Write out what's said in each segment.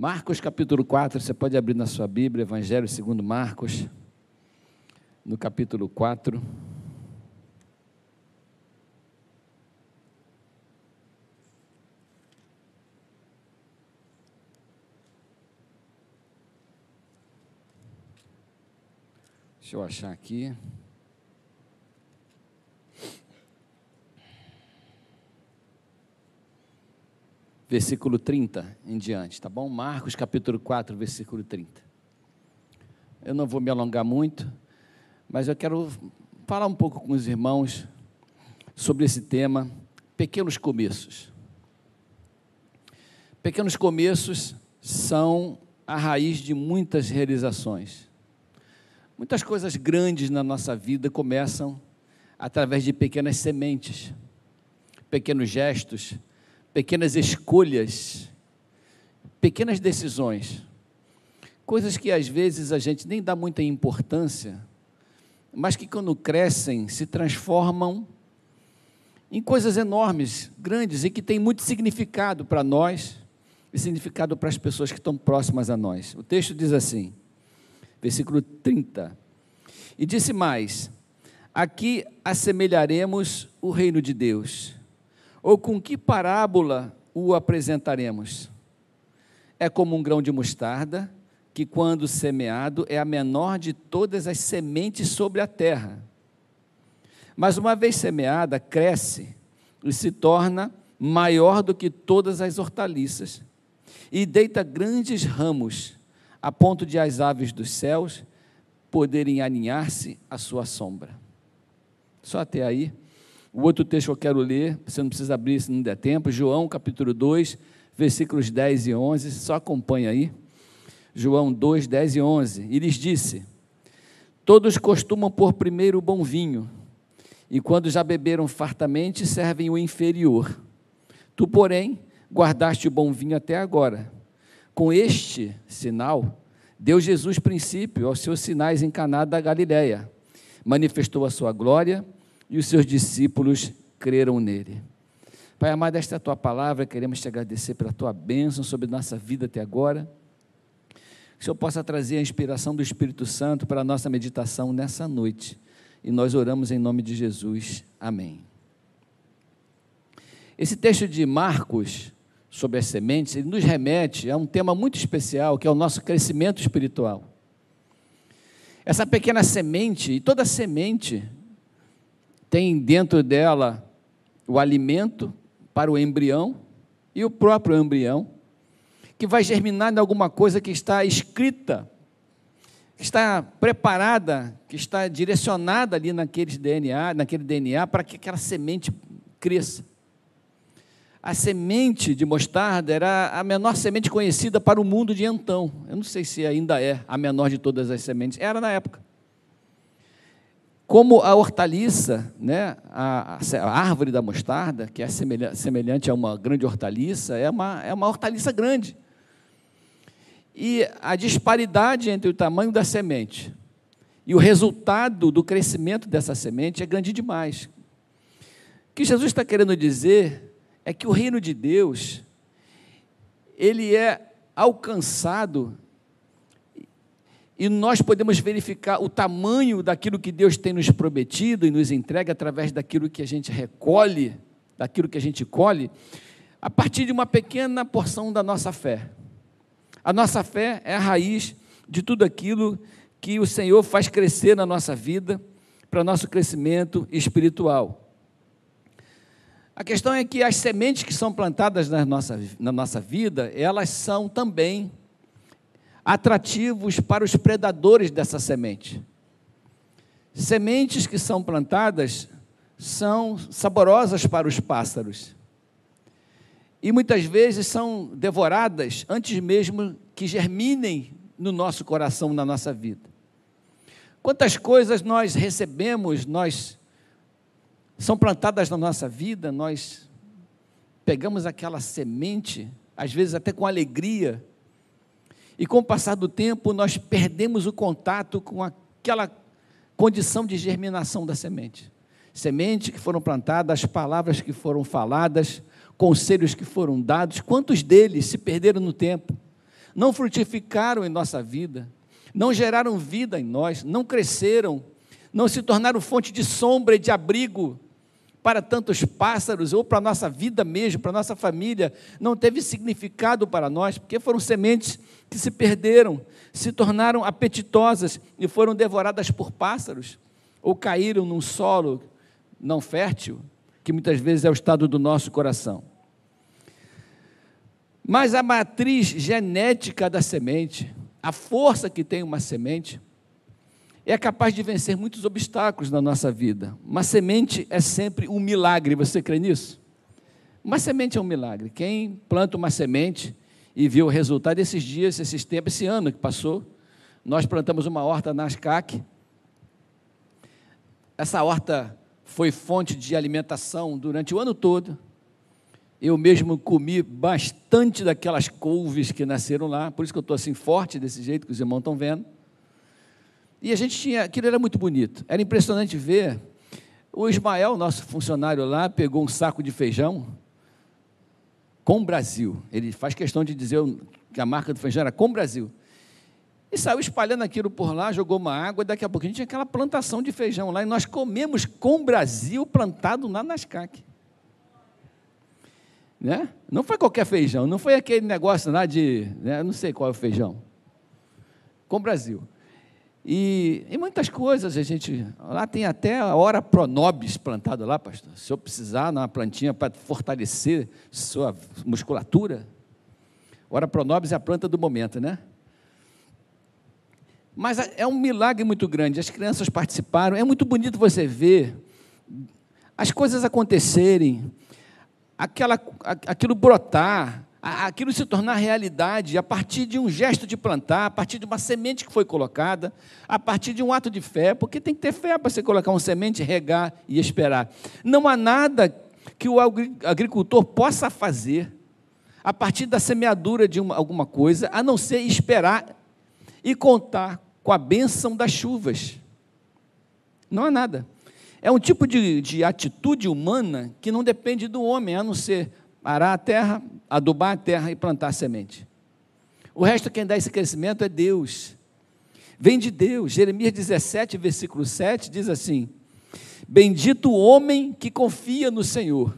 Marcos capítulo 4, você pode abrir na sua Bíblia, Evangelho segundo Marcos, no capítulo 4. Deixa eu achar aqui. Versículo 30 em diante, tá bom? Marcos capítulo 4, versículo 30. Eu não vou me alongar muito, mas eu quero falar um pouco com os irmãos sobre esse tema, pequenos começos. Pequenos começos são a raiz de muitas realizações. Muitas coisas grandes na nossa vida começam através de pequenas sementes, pequenos gestos, pequenas escolhas, pequenas decisões, coisas que às vezes a gente nem dá muita importância, mas que quando crescem se transformam em coisas enormes, grandes e que têm muito significado para nós e significado para as pessoas que estão próximas a nós. O texto diz assim, versículo 30. E disse mais: Aqui assemelharemos o reino de Deus ou com que parábola o apresentaremos? É como um grão de mostarda, que quando semeado é a menor de todas as sementes sobre a terra. Mas uma vez semeada, cresce e se torna maior do que todas as hortaliças, e deita grandes ramos, a ponto de as aves dos céus poderem aninhar-se à sua sombra. Só até aí. O outro texto que eu quero ler, você não precisa abrir se não der tempo, João capítulo 2, versículos 10 e 11, só acompanha aí. João 2, 10 e 11. E lhes disse: Todos costumam pôr primeiro o bom vinho, e quando já beberam fartamente, servem o inferior. Tu, porém, guardaste o bom vinho até agora. Com este sinal, deu Jesus princípio aos seus sinais em Caná da Galileia. Manifestou a sua glória e os seus discípulos creram nele. Pai amado, esta é a tua palavra, queremos te agradecer pela tua bênção sobre nossa vida até agora. Que o Senhor possa trazer a inspiração do Espírito Santo para a nossa meditação nessa noite. E nós oramos em nome de Jesus. Amém. Esse texto de Marcos sobre as sementes, ele nos remete a um tema muito especial, que é o nosso crescimento espiritual. Essa pequena semente, e toda semente tem dentro dela o alimento para o embrião e o próprio embrião, que vai germinar em alguma coisa que está escrita, que está preparada, que está direcionada ali naquele DNA, naquele DNA para que aquela semente cresça. A semente de mostarda era a menor semente conhecida para o mundo de então. Eu não sei se ainda é a menor de todas as sementes. Era na época. Como a hortaliça, né, a, a árvore da mostarda, que é semelhante a uma grande hortaliça, é uma, é uma hortaliça grande. E a disparidade entre o tamanho da semente e o resultado do crescimento dessa semente é grande demais. O que Jesus está querendo dizer é que o reino de Deus, ele é alcançado e nós podemos verificar o tamanho daquilo que Deus tem nos prometido e nos entrega através daquilo que a gente recolhe, daquilo que a gente colhe, a partir de uma pequena porção da nossa fé. A nossa fé é a raiz de tudo aquilo que o Senhor faz crescer na nossa vida, para nosso crescimento espiritual. A questão é que as sementes que são plantadas na nossa, na nossa vida, elas são também atrativos para os predadores dessa semente. Sementes que são plantadas são saborosas para os pássaros. E muitas vezes são devoradas antes mesmo que germinem no nosso coração, na nossa vida. Quantas coisas nós recebemos, nós são plantadas na nossa vida, nós pegamos aquela semente, às vezes até com alegria, e com o passar do tempo, nós perdemos o contato com aquela condição de germinação da semente. Semente que foram plantadas, palavras que foram faladas, conselhos que foram dados, quantos deles se perderam no tempo? não frutificaram em nossa vida, não geraram vida em nós, não cresceram, não se tornaram fonte de sombra e de abrigo para tantos pássaros, ou para a nossa vida mesmo, para a nossa família, não teve significado para nós, porque foram sementes que se perderam, se tornaram apetitosas e foram devoradas por pássaros, ou caíram num solo não fértil, que muitas vezes é o estado do nosso coração. Mas a matriz genética da semente, a força que tem uma semente, é capaz de vencer muitos obstáculos na nossa vida. Uma semente é sempre um milagre, você crê nisso? Uma semente é um milagre. Quem planta uma semente e viu o resultado esses dias, esses tempos, esse ano que passou, nós plantamos uma horta na Ascac. Essa horta foi fonte de alimentação durante o ano todo. Eu mesmo comi bastante daquelas couves que nasceram lá, por isso que eu estou assim forte desse jeito que os irmãos estão vendo. E a gente tinha, aquilo era muito bonito. Era impressionante ver. O Ismael, nosso funcionário lá, pegou um saco de feijão com Brasil. Ele faz questão de dizer que a marca do feijão era com Brasil. E saiu espalhando aquilo por lá, jogou uma água, e daqui a pouco a gente tinha aquela plantação de feijão lá, e nós comemos com Brasil plantado lá nas. Né? Não foi qualquer feijão, não foi aquele negócio lá de, né, não sei qual é o feijão. Com Brasil. E, e muitas coisas a gente. Lá tem até a hora pronobis plantado lá, pastor. Se eu precisar numa plantinha para fortalecer sua musculatura. Hora pronobis é a planta do momento, né? Mas é um milagre muito grande. As crianças participaram. É muito bonito você ver as coisas acontecerem, aquela, aquilo brotar, aquilo se tornar realidade a partir de um gesto de plantar, a partir de uma semente que foi colocada, a partir de um ato de fé, porque tem que ter fé para você colocar uma semente, regar e esperar. Não há nada que o agricultor possa fazer a partir da semeadura de uma, alguma coisa, a não ser esperar e contar com a bênção das chuvas. Não há nada. É um tipo de, de atitude humana que não depende do homem, a não ser arar a terra, adubar a terra e plantar a semente. O resto, quem dá esse crescimento é Deus. Vem de Deus. Jeremias 17, versículo 7 diz assim: Bendito o homem que confia no Senhor.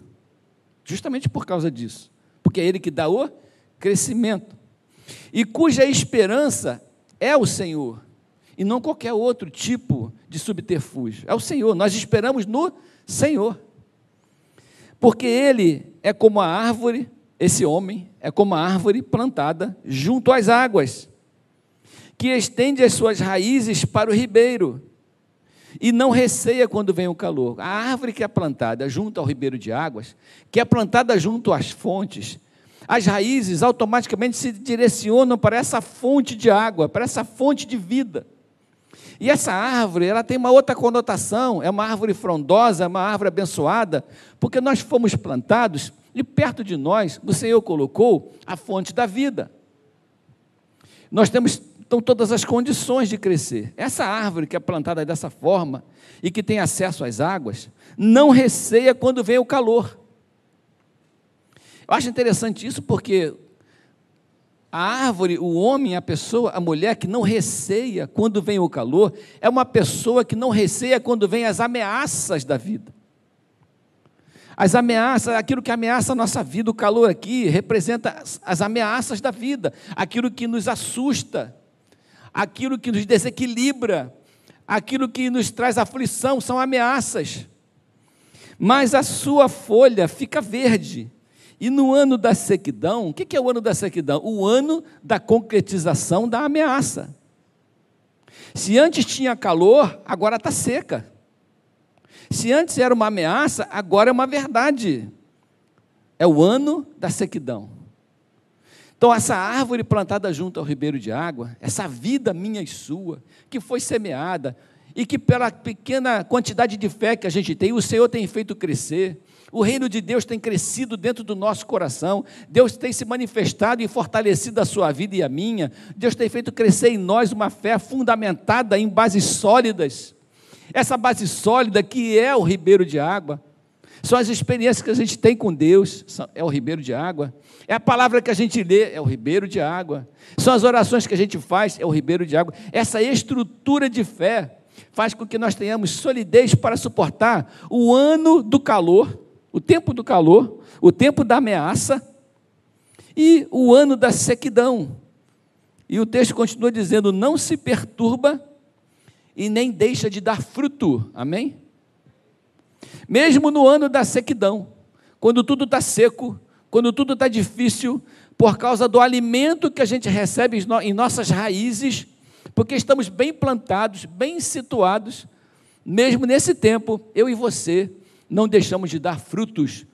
Justamente por causa disso. Porque é Ele que dá o crescimento. E cuja esperança é o Senhor. E não qualquer outro tipo de subterfúgio. É o Senhor. Nós esperamos no Senhor. Porque Ele é como a árvore, esse homem é como a árvore plantada junto às águas, que estende as suas raízes para o ribeiro e não receia quando vem o calor. A árvore que é plantada junto ao ribeiro de águas, que é plantada junto às fontes, as raízes automaticamente se direcionam para essa fonte de água, para essa fonte de vida. E essa árvore, ela tem uma outra conotação, é uma árvore frondosa, é uma árvore abençoada, porque nós fomos plantados e perto de nós o Senhor colocou a fonte da vida. Nós temos então todas as condições de crescer. Essa árvore que é plantada dessa forma e que tem acesso às águas, não receia quando vem o calor. Eu acho interessante isso porque a árvore, o homem, a pessoa, a mulher que não receia quando vem o calor, é uma pessoa que não receia quando vem as ameaças da vida. As ameaças, aquilo que ameaça a nossa vida, o calor aqui representa as, as ameaças da vida, aquilo que nos assusta, aquilo que nos desequilibra, aquilo que nos traz aflição, são ameaças. Mas a sua folha fica verde, e no ano da sequidão, o que é o ano da sequidão? O ano da concretização da ameaça. Se antes tinha calor, agora está seca. Se antes era uma ameaça, agora é uma verdade. É o ano da sequidão. Então, essa árvore plantada junto ao ribeiro de água, essa vida minha e sua, que foi semeada, e que pela pequena quantidade de fé que a gente tem, o Senhor tem feito crescer, o reino de Deus tem crescido dentro do nosso coração. Deus tem se manifestado e fortalecido a sua vida e a minha. Deus tem feito crescer em nós uma fé fundamentada em bases sólidas. Essa base sólida que é o ribeiro de água. são as experiências que a gente tem com Deus, é o ribeiro de água. É a palavra que a gente lê, é o ribeiro de água. São as orações que a gente faz, é o ribeiro de água. Essa estrutura de fé faz com que nós tenhamos solidez para suportar o ano do calor, o tempo do calor, o tempo da ameaça e o ano da sequidão. E o texto continua dizendo: não se perturba e nem deixa de dar fruto. Amém? Mesmo no ano da sequidão, quando tudo está seco, quando tudo está difícil, por causa do alimento que a gente recebe em nossas raízes, porque estamos bem plantados, bem situados, mesmo nesse tempo, eu e você não deixamos de dar frutos,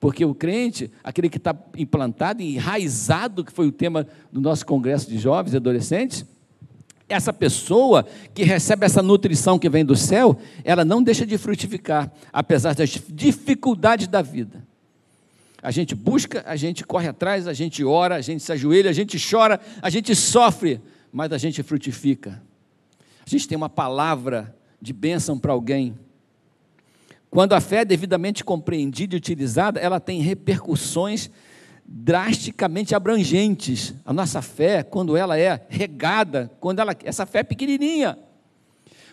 porque o crente, aquele que está implantado, enraizado, que foi o tema do nosso congresso de jovens e adolescentes, essa pessoa que recebe essa nutrição que vem do céu, ela não deixa de frutificar, apesar das dificuldades da vida. A gente busca, a gente corre atrás, a gente ora, a gente se ajoelha, a gente chora, a gente sofre, mas a gente frutifica. A gente tem uma palavra de bênção para alguém. Quando a fé é devidamente compreendida e utilizada, ela tem repercussões drasticamente abrangentes. A nossa fé, quando ela é regada, quando ela, essa fé é pequenininha,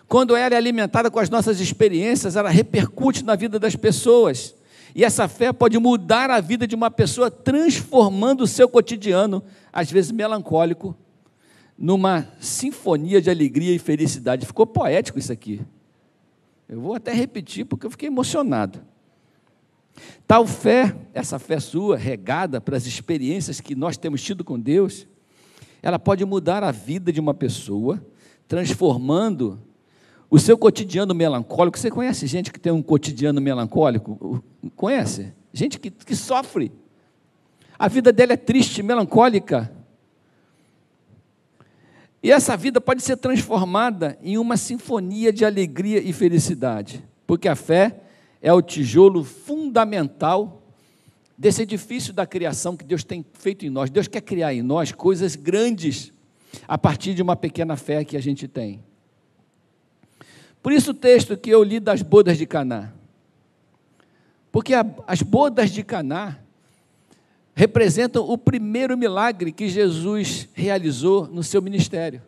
quando ela é alimentada com as nossas experiências, ela repercute na vida das pessoas. E essa fé pode mudar a vida de uma pessoa, transformando o seu cotidiano, às vezes melancólico, numa sinfonia de alegria e felicidade. Ficou poético isso aqui. Eu vou até repetir porque eu fiquei emocionado. Tal fé, essa fé sua, regada pelas experiências que nós temos tido com Deus, ela pode mudar a vida de uma pessoa, transformando o seu cotidiano melancólico. Você conhece gente que tem um cotidiano melancólico? Conhece? Gente que, que sofre. A vida dela é triste, melancólica. E essa vida pode ser transformada em uma sinfonia de alegria e felicidade, porque a fé é o tijolo fundamental desse edifício da criação que Deus tem feito em nós. Deus quer criar em nós coisas grandes a partir de uma pequena fé que a gente tem. Por isso o texto que eu li das bodas de Caná. Porque a, as bodas de Caná representam o primeiro milagre que Jesus realizou no seu ministério.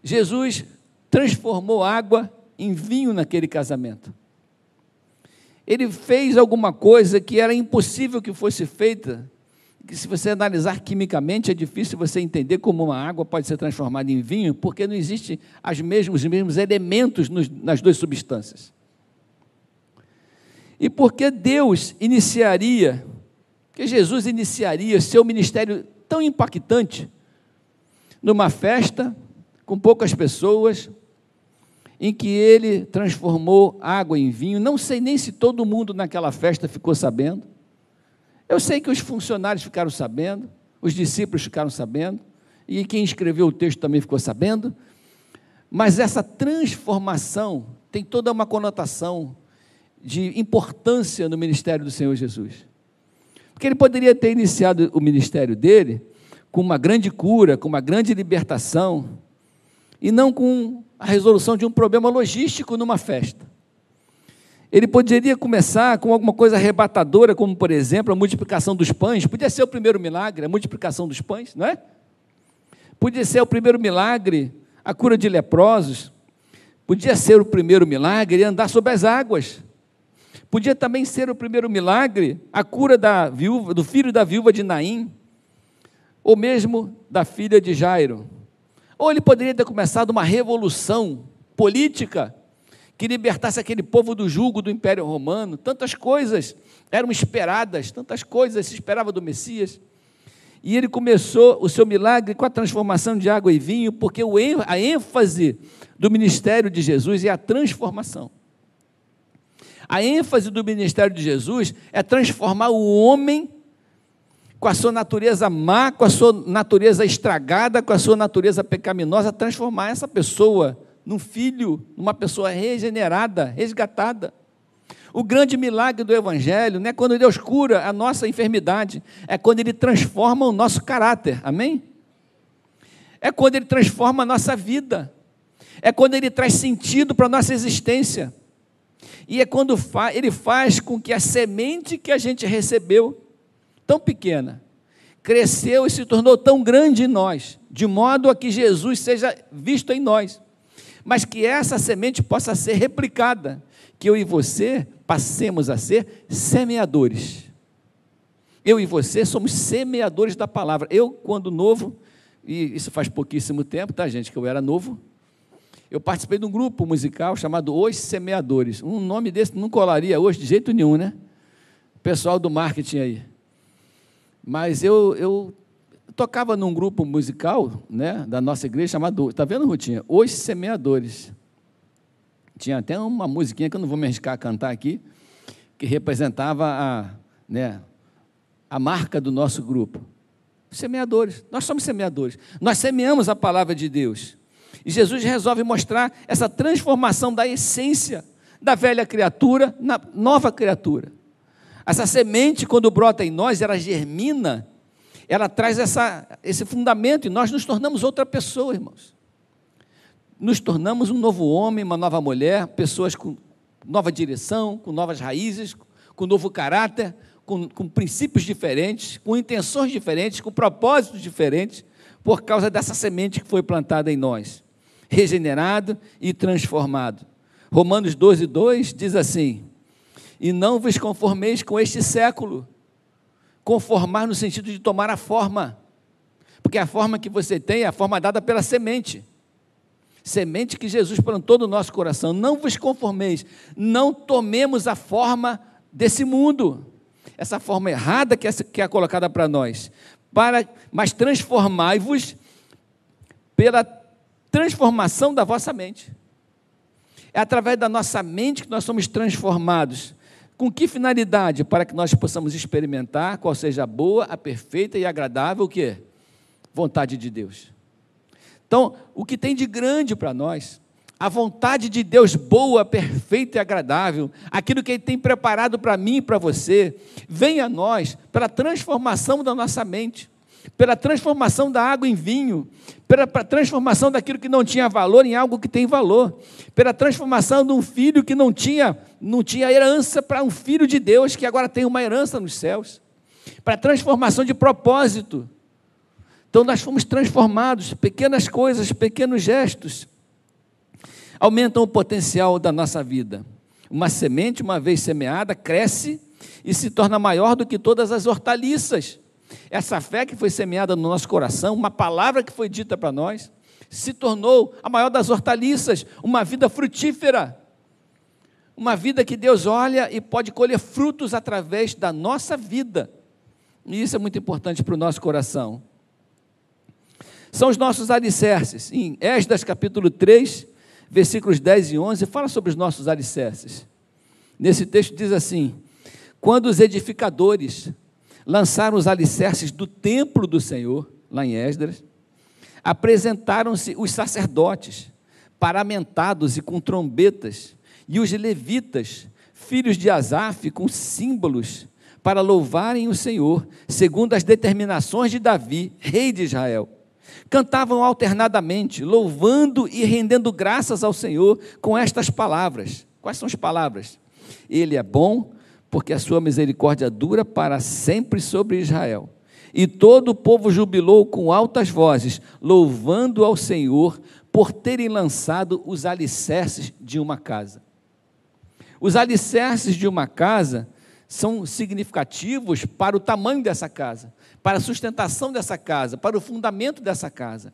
Jesus transformou água em vinho naquele casamento ele fez alguma coisa que era impossível que fosse feita, que se você analisar quimicamente é difícil você entender como uma água pode ser transformada em vinho, porque não existem as mesmos, os mesmos elementos nos, nas duas substâncias. E porque Deus iniciaria, que Jesus iniciaria seu ministério tão impactante numa festa com poucas pessoas, em que ele transformou água em vinho. Não sei nem se todo mundo naquela festa ficou sabendo. Eu sei que os funcionários ficaram sabendo, os discípulos ficaram sabendo, e quem escreveu o texto também ficou sabendo. Mas essa transformação tem toda uma conotação de importância no ministério do Senhor Jesus. Porque ele poderia ter iniciado o ministério dele com uma grande cura, com uma grande libertação, e não com a resolução de um problema logístico numa festa. Ele poderia começar com alguma coisa arrebatadora, como, por exemplo, a multiplicação dos pães. Podia ser o primeiro milagre, a multiplicação dos pães, não é? Podia ser o primeiro milagre, a cura de leprosos. Podia ser o primeiro milagre andar sobre as águas. Podia também ser o primeiro milagre a cura da viúva, do filho da viúva de Naim, ou mesmo da filha de Jairo. Ou ele poderia ter começado uma revolução política que libertasse aquele povo do jugo do Império Romano. Tantas coisas eram esperadas, tantas coisas se esperava do Messias. E ele começou o seu milagre com a transformação de água e vinho, porque a ênfase do ministério de Jesus é a transformação. A ênfase do ministério de Jesus é transformar o homem com a sua natureza má, com a sua natureza estragada, com a sua natureza pecaminosa, transformar essa pessoa num filho, numa pessoa regenerada, resgatada. O grande milagre do Evangelho não é quando Deus cura a nossa enfermidade, é quando Ele transforma o nosso caráter, amém? É quando Ele transforma a nossa vida, é quando Ele traz sentido para a nossa existência. E é quando ele faz com que a semente que a gente recebeu, tão pequena, cresceu e se tornou tão grande em nós, de modo a que Jesus seja visto em nós, mas que essa semente possa ser replicada, que eu e você passemos a ser semeadores. Eu e você somos semeadores da palavra. Eu, quando novo, e isso faz pouquíssimo tempo, tá, gente, que eu era novo, eu participei de um grupo musical chamado Os Semeadores. Um nome desse não colaria hoje de jeito nenhum, né? Pessoal do marketing aí. Mas eu, eu tocava num grupo musical né, da nossa igreja chamado, está vendo, Rutinha? Os Semeadores. Tinha até uma musiquinha que eu não vou me arriscar a cantar aqui, que representava a, né, a marca do nosso grupo. Semeadores, nós somos semeadores. Nós semeamos a palavra de Deus. E Jesus resolve mostrar essa transformação da essência da velha criatura na nova criatura. Essa semente, quando brota em nós, ela germina, ela traz essa, esse fundamento e nós nos tornamos outra pessoa, irmãos. Nos tornamos um novo homem, uma nova mulher, pessoas com nova direção, com novas raízes, com novo caráter, com, com princípios diferentes, com intenções diferentes, com propósitos diferentes, por causa dessa semente que foi plantada em nós regenerado e transformado. Romanos 12, 2 diz assim: E não vos conformeis com este século, conformar no sentido de tomar a forma, porque a forma que você tem é a forma dada pela semente. Semente que Jesus plantou no nosso coração. Não vos conformeis, não tomemos a forma desse mundo, essa forma errada que é, que é colocada para nós, para, mas transformai-vos pela transformação da vossa mente. É através da nossa mente que nós somos transformados. Com que finalidade? Para que nós possamos experimentar qual seja a boa, a perfeita e agradável o quê? Vontade de Deus. Então, o que tem de grande para nós, a vontade de Deus boa, perfeita e agradável, aquilo que Ele tem preparado para mim e para você, vem a nós pela transformação da nossa mente pela transformação da água em vinho, pela transformação daquilo que não tinha valor em algo que tem valor, pela transformação de um filho que não tinha, não tinha herança para um filho de Deus que agora tem uma herança nos céus, para transformação de propósito. Então nós fomos transformados, pequenas coisas, pequenos gestos aumentam o potencial da nossa vida. Uma semente, uma vez semeada, cresce e se torna maior do que todas as hortaliças. Essa fé que foi semeada no nosso coração, uma palavra que foi dita para nós, se tornou a maior das hortaliças, uma vida frutífera. Uma vida que Deus olha e pode colher frutos através da nossa vida. E isso é muito importante para o nosso coração. São os nossos alicerces. Em Esdras capítulo 3, versículos 10 e 11, fala sobre os nossos alicerces. Nesse texto diz assim: Quando os edificadores lançaram os alicerces do templo do Senhor, lá em Esdras, apresentaram-se os sacerdotes, paramentados e com trombetas, e os levitas, filhos de Asaf, com símbolos, para louvarem o Senhor, segundo as determinações de Davi, rei de Israel. Cantavam alternadamente, louvando e rendendo graças ao Senhor com estas palavras. Quais são as palavras? Ele é bom, porque a sua misericórdia dura para sempre sobre Israel. E todo o povo jubilou com altas vozes, louvando ao Senhor por terem lançado os alicerces de uma casa. Os alicerces de uma casa são significativos para o tamanho dessa casa, para a sustentação dessa casa, para o fundamento dessa casa.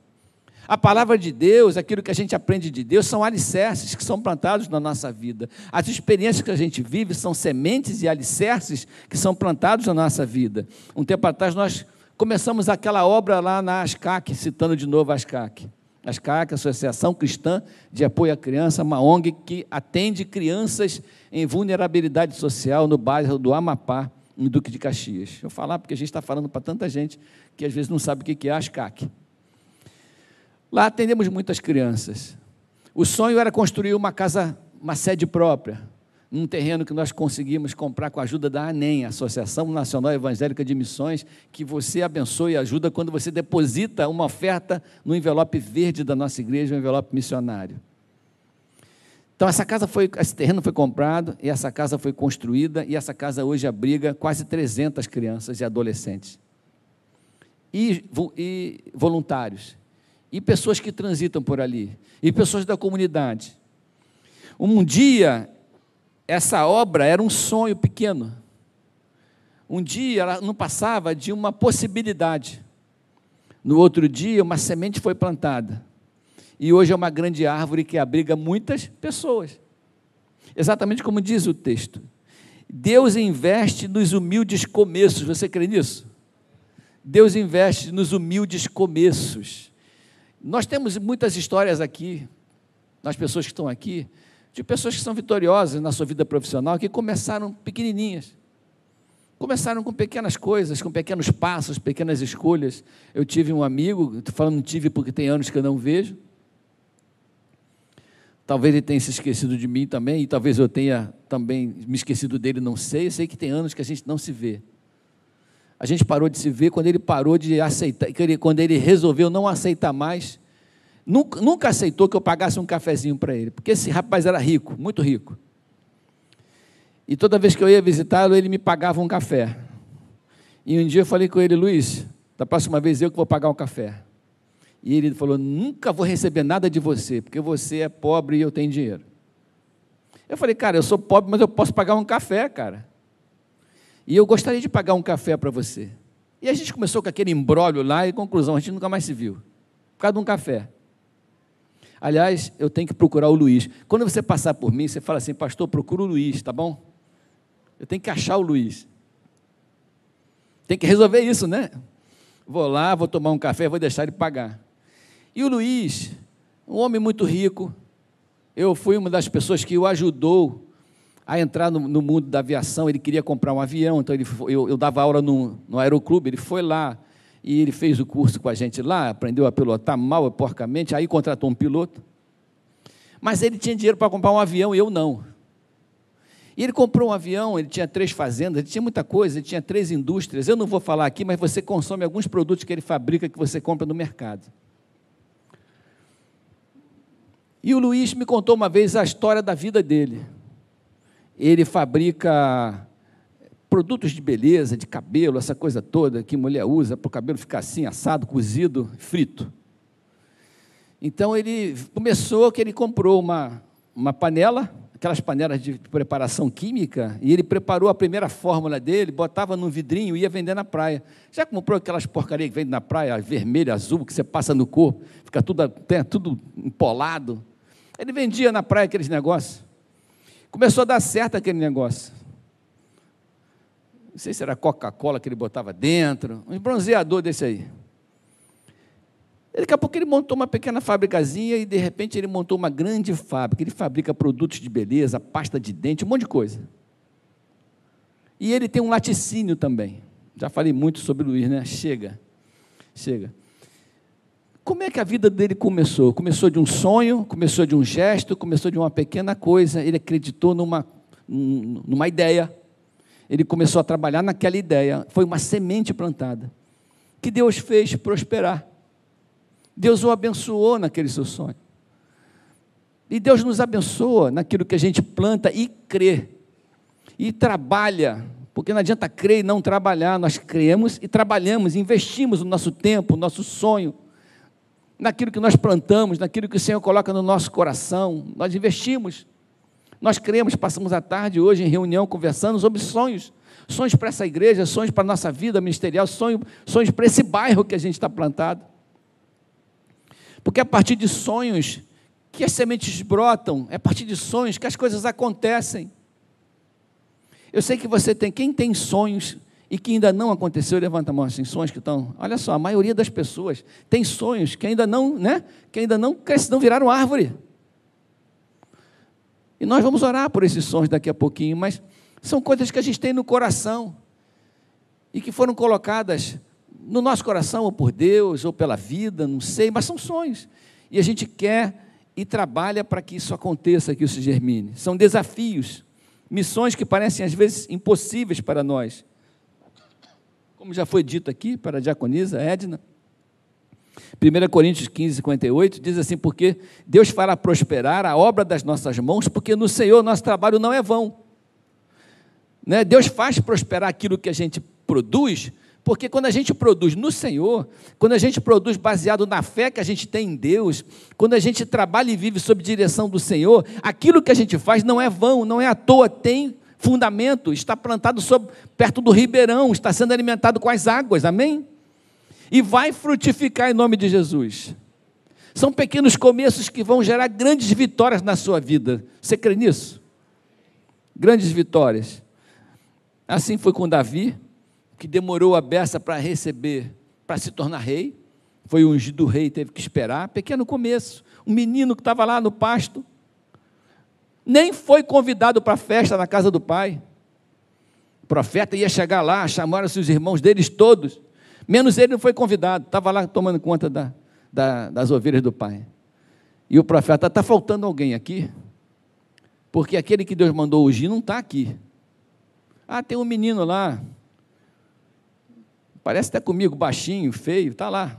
A palavra de Deus, aquilo que a gente aprende de Deus, são alicerces que são plantados na nossa vida. As experiências que a gente vive são sementes e alicerces que são plantados na nossa vida. Um tempo atrás nós começamos aquela obra lá na ASCAC, citando de novo a ASCAC. ASCAC, Associação Cristã de Apoio à Criança, uma ONG que atende crianças em vulnerabilidade social no bairro do Amapá, em Duque de Caxias. Eu falar porque a gente está falando para tanta gente que às vezes não sabe o que é ASCAC. Lá atendemos muitas crianças. O sonho era construir uma casa, uma sede própria, num terreno que nós conseguimos comprar com a ajuda da ANEM, Associação Nacional Evangélica de Missões, que você abençoe e ajuda quando você deposita uma oferta no envelope verde da nossa igreja, um envelope missionário. Então essa casa foi, esse terreno foi comprado e essa casa foi construída e essa casa hoje abriga quase 300 crianças e adolescentes. E, e voluntários, e pessoas que transitam por ali, e pessoas da comunidade. Um dia, essa obra era um sonho pequeno. Um dia ela não passava de uma possibilidade. No outro dia, uma semente foi plantada. E hoje é uma grande árvore que abriga muitas pessoas. Exatamente como diz o texto. Deus investe nos humildes começos. Você crê nisso? Deus investe nos humildes começos. Nós temos muitas histórias aqui, nas pessoas que estão aqui, de pessoas que são vitoriosas na sua vida profissional, que começaram pequenininhas. Começaram com pequenas coisas, com pequenos passos, pequenas escolhas. Eu tive um amigo, estou falando tive porque tem anos que eu não vejo. Talvez ele tenha se esquecido de mim também, e talvez eu tenha também me esquecido dele, não sei. Eu sei que tem anos que a gente não se vê. A gente parou de se ver quando ele parou de aceitar, quando ele resolveu não aceitar mais. Nunca, nunca aceitou que eu pagasse um cafezinho para ele, porque esse rapaz era rico, muito rico. E toda vez que eu ia visitá-lo, ele me pagava um café. E um dia eu falei com ele, Luiz, da próxima vez eu que vou pagar um café. E ele falou: Nunca vou receber nada de você, porque você é pobre e eu tenho dinheiro. Eu falei, cara, eu sou pobre, mas eu posso pagar um café, cara. E eu gostaria de pagar um café para você. E a gente começou com aquele embrólio lá e, conclusão, a gente nunca mais se viu. Por causa de um café. Aliás, eu tenho que procurar o Luiz. Quando você passar por mim, você fala assim, pastor, procura o Luiz, tá bom? Eu tenho que achar o Luiz. Tem que resolver isso, né? Vou lá, vou tomar um café, vou deixar ele pagar. E o Luiz, um homem muito rico, eu fui uma das pessoas que o ajudou a entrar no, no mundo da aviação. Ele queria comprar um avião, então ele, eu, eu dava aula no, no aeroclube, ele foi lá e ele fez o curso com a gente lá, aprendeu a pilotar mal e porcamente, aí contratou um piloto. Mas ele tinha dinheiro para comprar um avião e eu não. E ele comprou um avião, ele tinha três fazendas, ele tinha muita coisa, ele tinha três indústrias. Eu não vou falar aqui, mas você consome alguns produtos que ele fabrica que você compra no mercado. E o Luiz me contou uma vez a história da vida dele. Ele fabrica produtos de beleza, de cabelo, essa coisa toda que mulher usa para o cabelo ficar assim, assado, cozido, frito. Então ele começou que ele comprou uma, uma panela aquelas panelas de preparação química, e ele preparou a primeira fórmula dele, botava num vidrinho e ia vender na praia. Já comprou aquelas porcarias que vende na praia, vermelho, azul, que você passa no corpo, fica tudo, tudo empolado. Ele vendia na praia aqueles negócios. Começou a dar certo aquele negócio. Não sei se era Coca-Cola que ele botava dentro, um bronzeador desse aí. Daqui a pouco ele montou uma pequena fabricazinha e de repente ele montou uma grande fábrica. Ele fabrica produtos de beleza, pasta de dente, um monte de coisa. E ele tem um laticínio também. Já falei muito sobre o Luiz, né? Chega, chega. Como é que a vida dele começou? Começou de um sonho, começou de um gesto, começou de uma pequena coisa. Ele acreditou numa, numa ideia. Ele começou a trabalhar naquela ideia. Foi uma semente plantada que Deus fez prosperar. Deus o abençoou naquele seu sonho. E Deus nos abençoa naquilo que a gente planta e crê. E trabalha, porque não adianta crer e não trabalhar, nós cremos e trabalhamos, investimos o nosso tempo, o nosso sonho, naquilo que nós plantamos, naquilo que o Senhor coloca no nosso coração, nós investimos. Nós cremos, passamos a tarde hoje em reunião conversando sobre sonhos, sonhos para essa igreja, sonhos para a nossa vida ministerial, sonhos, sonhos para esse bairro que a gente está plantado. Porque é a partir de sonhos que as sementes brotam, é a partir de sonhos que as coisas acontecem. Eu sei que você tem, quem tem sonhos e que ainda não aconteceu, levanta a mão assim, sonhos que estão. Olha só, a maioria das pessoas tem sonhos que ainda não, né? Que ainda não crescem, não viraram árvore. E nós vamos orar por esses sonhos daqui a pouquinho, mas são coisas que a gente tem no coração e que foram colocadas no nosso coração, ou por Deus, ou pela vida, não sei, mas são sonhos. E a gente quer e trabalha para que isso aconteça, que isso germine. São desafios, missões que parecem às vezes impossíveis para nós. Como já foi dito aqui para a diaconisa Edna, 1 Coríntios 15, 58 diz assim: Porque Deus fará prosperar a obra das nossas mãos, porque no Senhor nosso trabalho não é vão. Né? Deus faz prosperar aquilo que a gente produz, porque quando a gente produz no Senhor, quando a gente produz baseado na fé que a gente tem em Deus, quando a gente trabalha e vive sob direção do Senhor, aquilo que a gente faz não é vão, não é à toa, tem fundamento, está plantado sob, perto do ribeirão, está sendo alimentado com as águas, amém? E vai frutificar em nome de Jesus. São pequenos começos que vão gerar grandes vitórias na sua vida. Você crê nisso? Grandes vitórias. Assim foi com Davi, que demorou a beça para receber, para se tornar rei. Foi ungido rei, teve que esperar. Pequeno começo. Um menino que estava lá no pasto, nem foi convidado para a festa na casa do pai. O profeta ia chegar lá, chamaram-se os irmãos deles todos, menos ele não foi convidado, estava lá tomando conta da, da, das ovelhas do pai. E o profeta, está faltando alguém aqui? Porque aquele que Deus mandou ungir não está aqui. Ah, tem um menino lá, parece até comigo, baixinho, feio, está lá.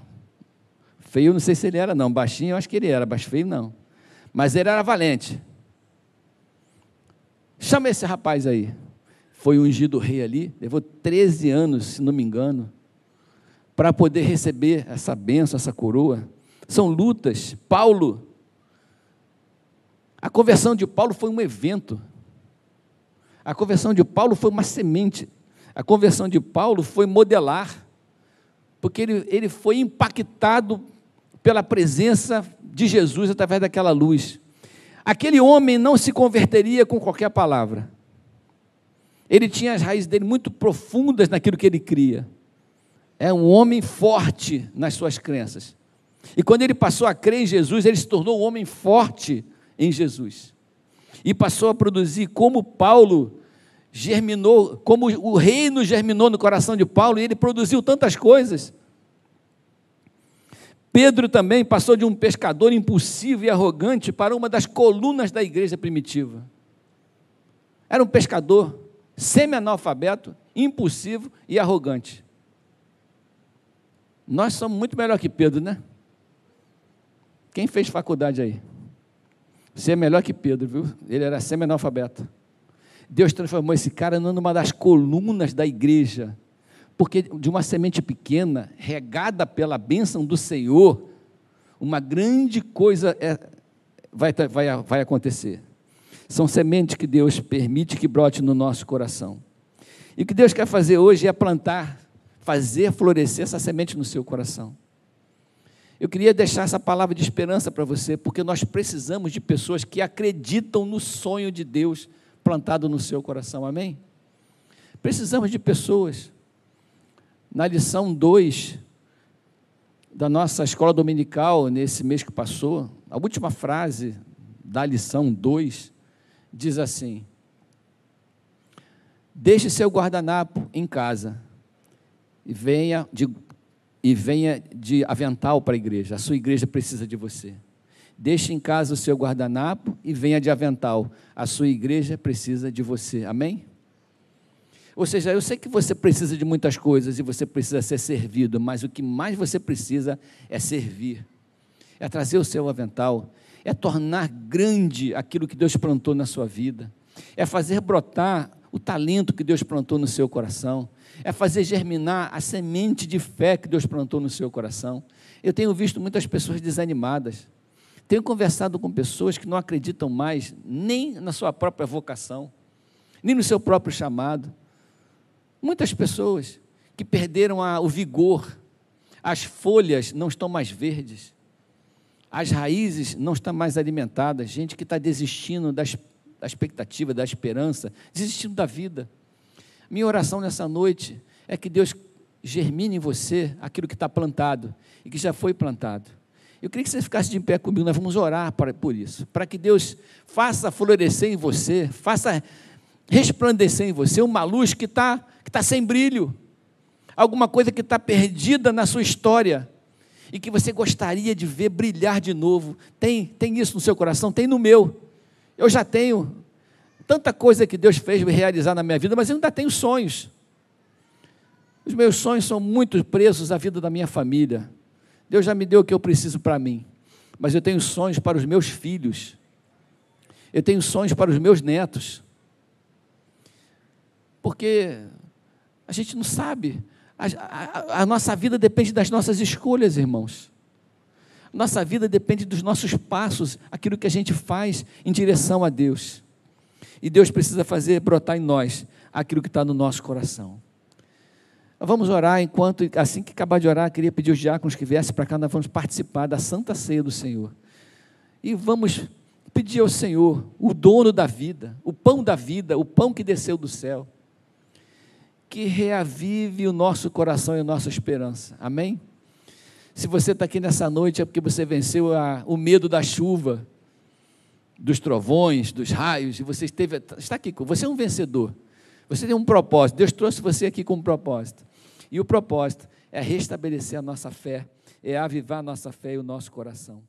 Feio, não sei se ele era, não. Baixinho, eu acho que ele era, mas feio não. Mas ele era valente. Chama esse rapaz aí. Foi ungido rei ali, levou 13 anos, se não me engano, para poder receber essa benção, essa coroa. São lutas. Paulo, a conversão de Paulo foi um evento. A conversão de Paulo foi uma semente. A conversão de Paulo foi modelar, porque ele, ele foi impactado pela presença de Jesus através daquela luz. Aquele homem não se converteria com qualquer palavra. Ele tinha as raízes dele muito profundas naquilo que ele cria. É um homem forte nas suas crenças. E quando ele passou a crer em Jesus, ele se tornou um homem forte em Jesus. E passou a produzir como Paulo germinou, como o reino germinou no coração de Paulo, e ele produziu tantas coisas. Pedro também passou de um pescador impulsivo e arrogante para uma das colunas da igreja primitiva. Era um pescador semi-analfabeto, impulsivo e arrogante. Nós somos muito melhor que Pedro, né? Quem fez faculdade aí? Você é melhor que Pedro, viu? Ele era semi-analfabeto. Deus transformou esse cara numa das colunas da igreja porque de uma semente pequena, regada pela bênção do Senhor, uma grande coisa é, vai, vai, vai acontecer. São sementes que Deus permite que brote no nosso coração. E o que Deus quer fazer hoje é plantar, fazer florescer essa semente no seu coração. Eu queria deixar essa palavra de esperança para você, porque nós precisamos de pessoas que acreditam no sonho de Deus plantado no seu coração, amém? Precisamos de pessoas na lição 2 da nossa escola dominical, nesse mês que passou, a última frase da lição 2 diz assim: Deixe seu guardanapo em casa e venha de, e venha de avental para a igreja. A sua igreja precisa de você. Deixe em casa o seu guardanapo e venha de avental. A sua igreja precisa de você. Amém? Ou seja, eu sei que você precisa de muitas coisas e você precisa ser servido, mas o que mais você precisa é servir, é trazer o seu avental, é tornar grande aquilo que Deus plantou na sua vida, é fazer brotar o talento que Deus plantou no seu coração, é fazer germinar a semente de fé que Deus plantou no seu coração. Eu tenho visto muitas pessoas desanimadas, tenho conversado com pessoas que não acreditam mais nem na sua própria vocação, nem no seu próprio chamado. Muitas pessoas que perderam a, o vigor, as folhas não estão mais verdes, as raízes não estão mais alimentadas, gente que está desistindo das, da expectativa, da esperança, desistindo da vida. Minha oração nessa noite é que Deus germine em você aquilo que está plantado e que já foi plantado. Eu queria que você ficasse de pé comigo, nós vamos orar por isso, para que Deus faça florescer em você, faça resplandecer em você uma luz que está que está sem brilho, alguma coisa que está perdida na sua história e que você gostaria de ver brilhar de novo. Tem, tem isso no seu coração? Tem no meu. Eu já tenho tanta coisa que Deus fez me realizar na minha vida, mas eu ainda tenho sonhos. Os meus sonhos são muito presos à vida da minha família. Deus já me deu o que eu preciso para mim, mas eu tenho sonhos para os meus filhos, eu tenho sonhos para os meus netos, porque a gente não sabe, a, a, a nossa vida depende das nossas escolhas, irmãos. Nossa vida depende dos nossos passos, aquilo que a gente faz em direção a Deus. E Deus precisa fazer brotar em nós aquilo que está no nosso coração. Vamos orar enquanto, assim que acabar de orar, queria pedir os diáconos que viessem para cá, nós vamos participar da Santa Ceia do Senhor. E vamos pedir ao Senhor, o dono da vida, o pão da vida, o pão que desceu do céu, que reavive o nosso coração e a nossa esperança. Amém? Se você está aqui nessa noite é porque você venceu a, o medo da chuva, dos trovões, dos raios, e você esteve, está aqui, você é um vencedor. Você tem um propósito. Deus trouxe você aqui com um propósito. E o propósito é restabelecer a nossa fé, é avivar a nossa fé e o nosso coração.